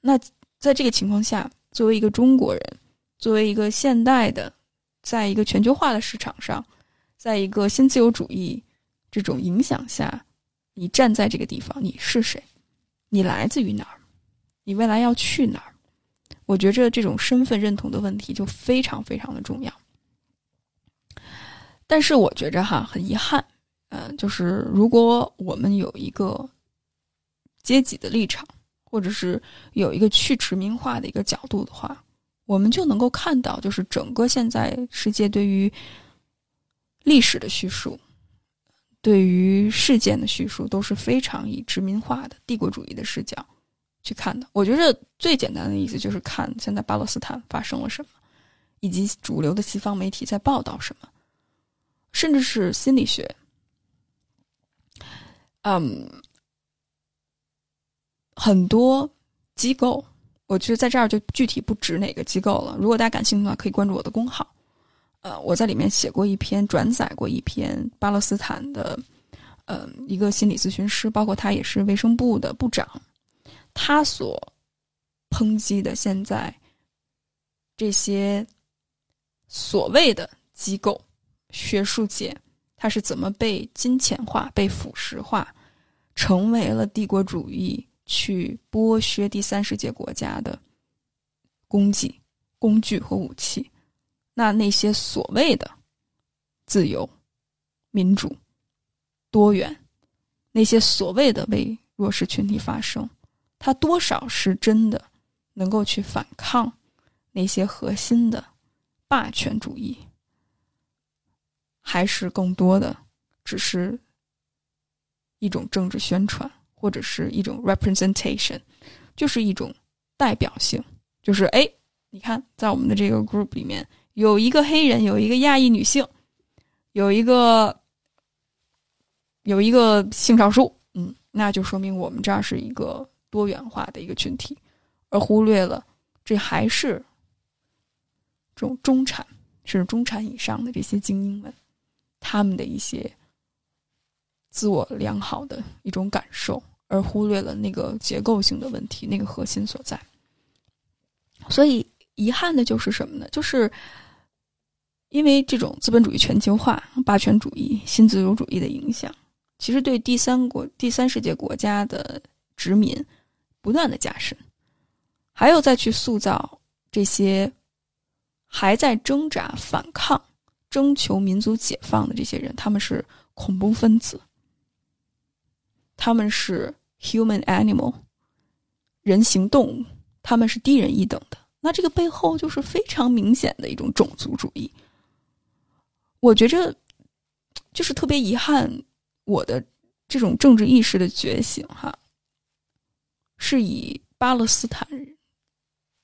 那在这个情况下，作为一个中国人，作为一个现代的，在一个全球化的市场上，在一个新自由主义这种影响下，你站在这个地方，你是谁？你来自于哪儿？你未来要去哪儿？我觉着这种身份认同的问题就非常非常的重要。但是我觉着哈，很遗憾，嗯，就是如果我们有一个阶级的立场，或者是有一个去殖民化的一个角度的话，我们就能够看到，就是整个现在世界对于历史的叙述，对于事件的叙述，都是非常以殖民化的帝国主义的视角。去看的，我觉得最简单的意思就是看现在巴勒斯坦发生了什么，以及主流的西方媒体在报道什么，甚至是心理学。嗯，很多机构，我觉得在这儿就具体不指哪个机构了。如果大家感兴趣的话，可以关注我的公号。呃，我在里面写过一篇，转载过一篇巴勒斯坦的，呃，一个心理咨询师，包括他也是卫生部的部长。他所抨击的现在这些所谓的机构、学术界，它是怎么被金钱化、被腐蚀化，成为了帝国主义去剥削第三世界国家的工具、工具和武器？那那些所谓的自由、民主、多元，那些所谓的为弱势群体发声。它多少是真的能够去反抗那些核心的霸权主义，还是更多的只是一种政治宣传，或者是一种 representation，就是一种代表性。就是哎，你看，在我们的这个 group 里面，有一个黑人，有一个亚裔女性，有一个有一个性少数，嗯，那就说明我们这儿是一个。多元化的一个群体，而忽略了这还是这种中产甚至中产以上的这些精英们，他们的一些自我良好的一种感受，而忽略了那个结构性的问题，那个核心所在。所以遗憾的就是什么呢？就是因为这种资本主义全球化、霸权主义、新自由主义的影响，其实对第三国、第三世界国家的殖民。不断的加深，还有再去塑造这些还在挣扎、反抗、征求民族解放的这些人，他们是恐怖分子，他们是 human animal 人形动物，他们是低人一等的。那这个背后就是非常明显的一种种族主义。我觉着就是特别遗憾，我的这种政治意识的觉醒，哈。是以巴勒斯坦人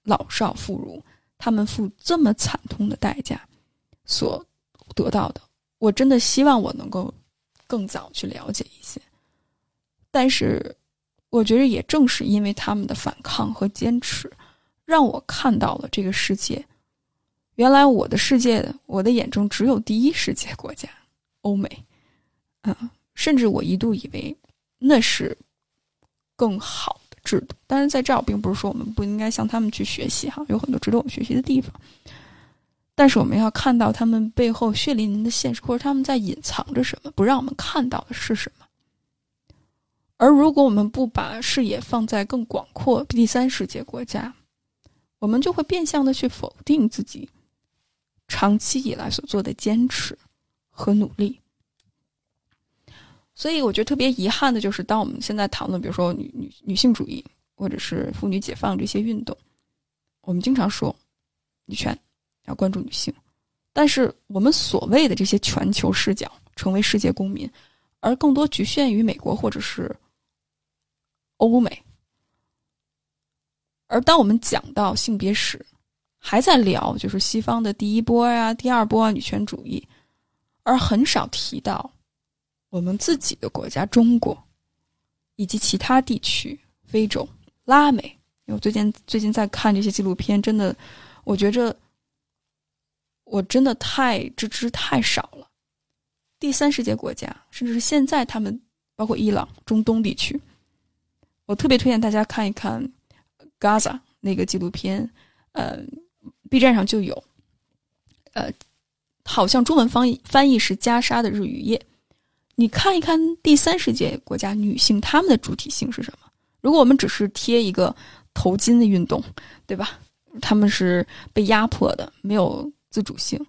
老少妇孺，他们付这么惨痛的代价所得到的。我真的希望我能够更早去了解一些，但是我觉得也正是因为他们的反抗和坚持，让我看到了这个世界。原来我的世界，我的眼中只有第一世界国家欧美，嗯，甚至我一度以为那是更好的。制度，但是在这儿并不是说我们不应该向他们去学习哈，有很多值得我们学习的地方。但是我们要看到他们背后血淋淋的现实，或者他们在隐藏着什么，不让我们看到的是什么。而如果我们不把视野放在更广阔第三世界国家，我们就会变相的去否定自己长期以来所做的坚持和努力。所以我觉得特别遗憾的就是，当我们现在讨论，比如说女女女性主义或者是妇女解放这些运动，我们经常说女权要关注女性，但是我们所谓的这些全球视角，成为世界公民，而更多局限于美国或者是欧美。而当我们讲到性别史，还在聊就是西方的第一波呀、第二波啊女权主义，而很少提到。我们自己的国家中国，以及其他地区、非洲、拉美、因为我最近最近在看这些纪录片，真的，我觉着我真的太知之太少了。第三世界国家，甚至是现在他们包括伊朗、中东地区，我特别推荐大家看一看 Gaza 那个纪录片，呃，B 站上就有，呃，好像中文翻译翻译是加沙的日与夜。你看一看第三世界国家女性她们的主体性是什么？如果我们只是贴一个。头巾的运动，对吧？他们是被压迫的，没有自主性。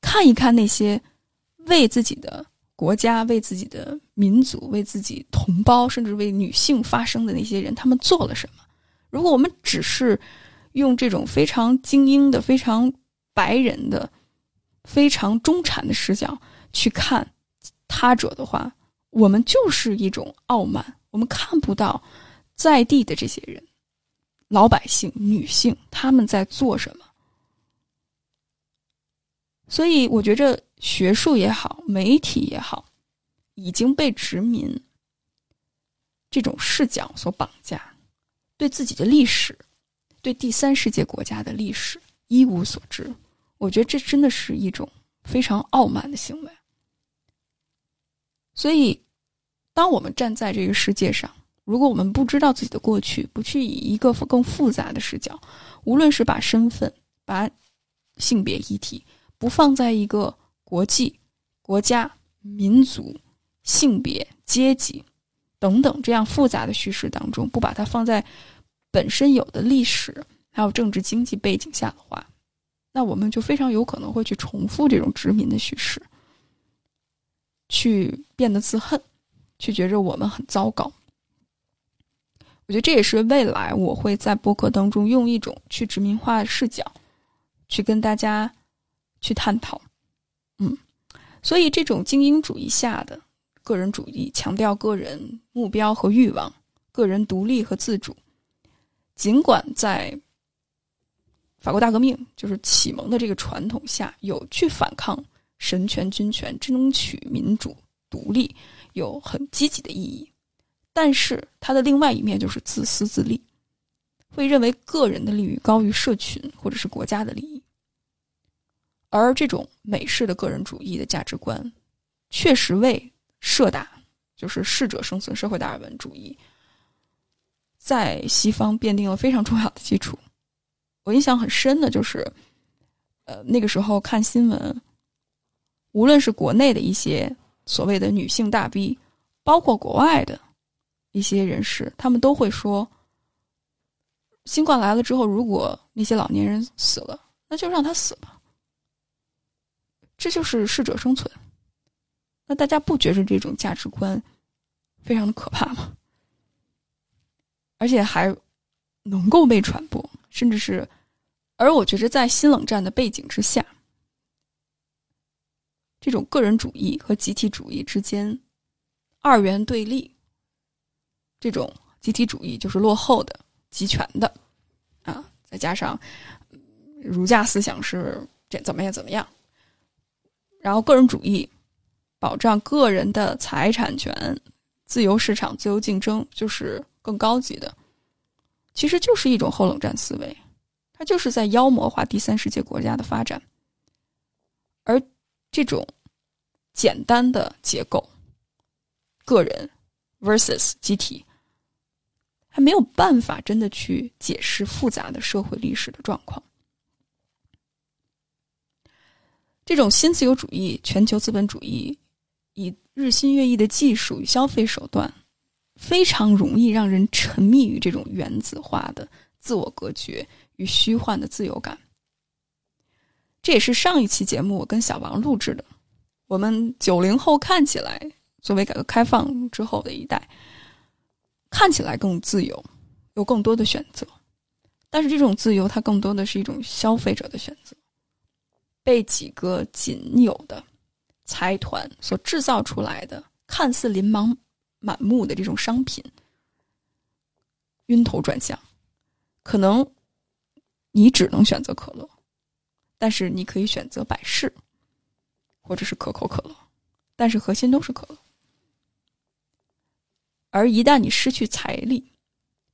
看一看那些为自己的国家、为自己的民族、为自己同胞，甚至为女性发声的那些人，他们做了什么？如果我们只是用这种非常精英的、非常白人的、非常中产的视角去看他者的话，我们就是一种傲慢。我们看不到在地的这些人。老百姓、女性他们在做什么？所以，我觉着学术也好，媒体也好，已经被殖民这种视角所绑架，对自己的历史、对第三世界国家的历史一无所知。我觉得这真的是一种非常傲慢的行为。所以，当我们站在这个世界上，如果我们不知道自己的过去，不去以一个更复杂的视角，无论是把身份、把性别议题不放在一个国际、国家、民族、性别、阶级等等这样复杂的叙事当中，不把它放在本身有的历史还有政治经济背景下的话，那我们就非常有可能会去重复这种殖民的叙事，去变得自恨，去觉着我们很糟糕。我觉得这也是未来我会在播客当中用一种去殖民化的视角，去跟大家去探讨。嗯，所以这种精英主义下的个人主义，强调个人目标和欲望、个人独立和自主，尽管在法国大革命就是启蒙的这个传统下，有去反抗神权军权、争取民主独立，有很积极的意义。但是它的另外一面就是自私自利，会认为个人的利益高于社群或者是国家的利益。而这种美式的个人主义的价值观，确实为社大，就是适者生存社会达尔文主义，在西方奠定了非常重要的基础。我印象很深的就是，呃，那个时候看新闻，无论是国内的一些所谓的女性大 V，包括国外的。一些人士，他们都会说，新冠来了之后，如果那些老年人死了，那就让他死吧。这就是适者生存。那大家不觉着这种价值观非常的可怕吗？而且还能够被传播，甚至是，而我觉着在新冷战的背景之下，这种个人主义和集体主义之间二元对立。这种集体主义就是落后的、集权的，啊，再加上儒家思想是这怎么样怎么样，然后个人主义保障个人的财产权、自由市场、自由竞争，就是更高级的，其实就是一种后冷战思维，它就是在妖魔化第三世界国家的发展，而这种简单的结构，个人。versus 集体，还没有办法真的去解释复杂的社会历史的状况。这种新自由主义、全球资本主义以日新月异的技术与消费手段，非常容易让人沉迷于这种原子化的自我隔绝与虚幻的自由感。这也是上一期节目我跟小王录制的。我们九零后看起来。作为改革开放之后的一代，看起来更自由，有更多的选择，但是这种自由，它更多的是一种消费者的选择，被几个仅有的财团所制造出来的，看似琳琅满目的这种商品晕头转向。可能你只能选择可乐，但是你可以选择百事，或者是可口可乐，但是核心都是可乐。而一旦你失去财力，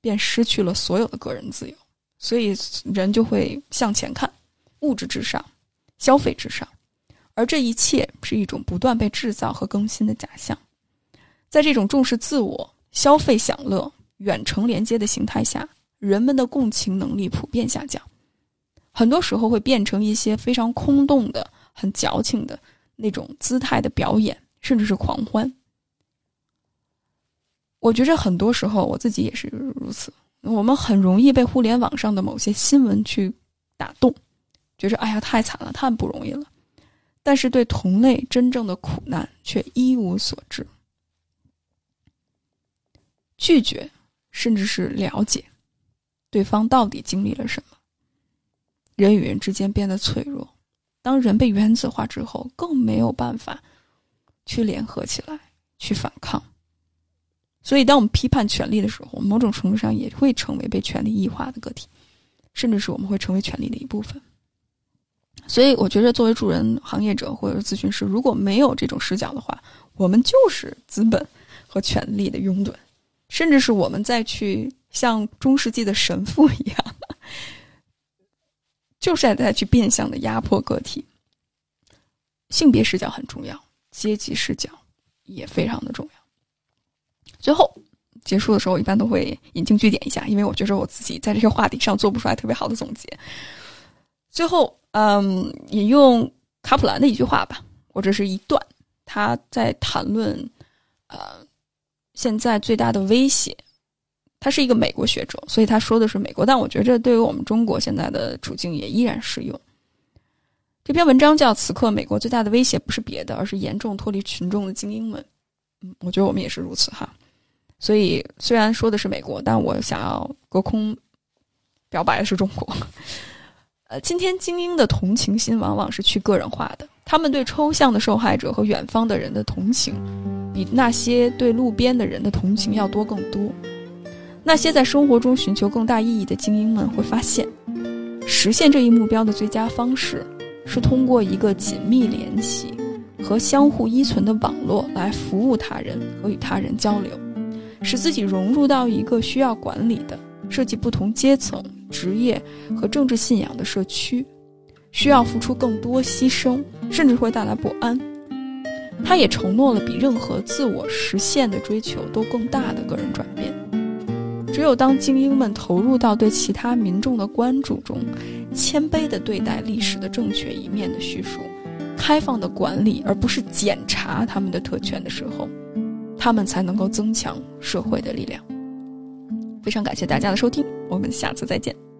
便失去了所有的个人自由。所以人就会向前看，物质至上，消费至上，而这一切是一种不断被制造和更新的假象。在这种重视自我、消费享乐、远程连接的形态下，人们的共情能力普遍下降，很多时候会变成一些非常空洞的、很矫情的那种姿态的表演，甚至是狂欢。我觉着很多时候我自己也是如此。我们很容易被互联网上的某些新闻去打动，觉着哎呀太惨了，太不容易了。但是对同类真正的苦难却一无所知。拒绝，甚至是了解，对方到底经历了什么。人与人之间变得脆弱，当人被原子化之后，更没有办法去联合起来去反抗。所以，当我们批判权力的时候，某种程度上也会成为被权力异化的个体，甚至是我们会成为权力的一部分。所以，我觉得作为助人行业者或者咨询师，如果没有这种视角的话，我们就是资本和权力的拥趸，甚至是我们再去像中世纪的神父一样，就是在在去变相的压迫个体。性别视角很重要，阶级视角也非常的重要。最后结束的时候，我一般都会引经据典一下，因为我觉得我自己在这个话题上做不出来特别好的总结。最后，嗯，引用卡普兰的一句话吧，或者是一段，他在谈论呃现在最大的威胁。他是一个美国学者，所以他说的是美国，但我觉着对于我们中国现在的处境也依然适用。这篇文章叫《此刻美国最大的威胁不是别的，而是严重脱离群众的精英们》。嗯，我觉得我们也是如此哈。所以，虽然说的是美国，但我想要隔空表白的是中国。呃，今天精英的同情心往往是去个人化的，他们对抽象的受害者和远方的人的同情，比那些对路边的人的同情要多更多。那些在生活中寻求更大意义的精英们会发现，实现这一目标的最佳方式是通过一个紧密联系和相互依存的网络来服务他人和与他人交流。使自己融入到一个需要管理的、涉及不同阶层、职业和政治信仰的社区，需要付出更多牺牲，甚至会带来不安。他也承诺了比任何自我实现的追求都更大的个人转变。只有当精英们投入到对其他民众的关注中，谦卑地对待历史的正确一面的叙述，开放的管理而不是检查他们的特权的时候。他们才能够增强社会的力量。非常感谢大家的收听，我们下次再见。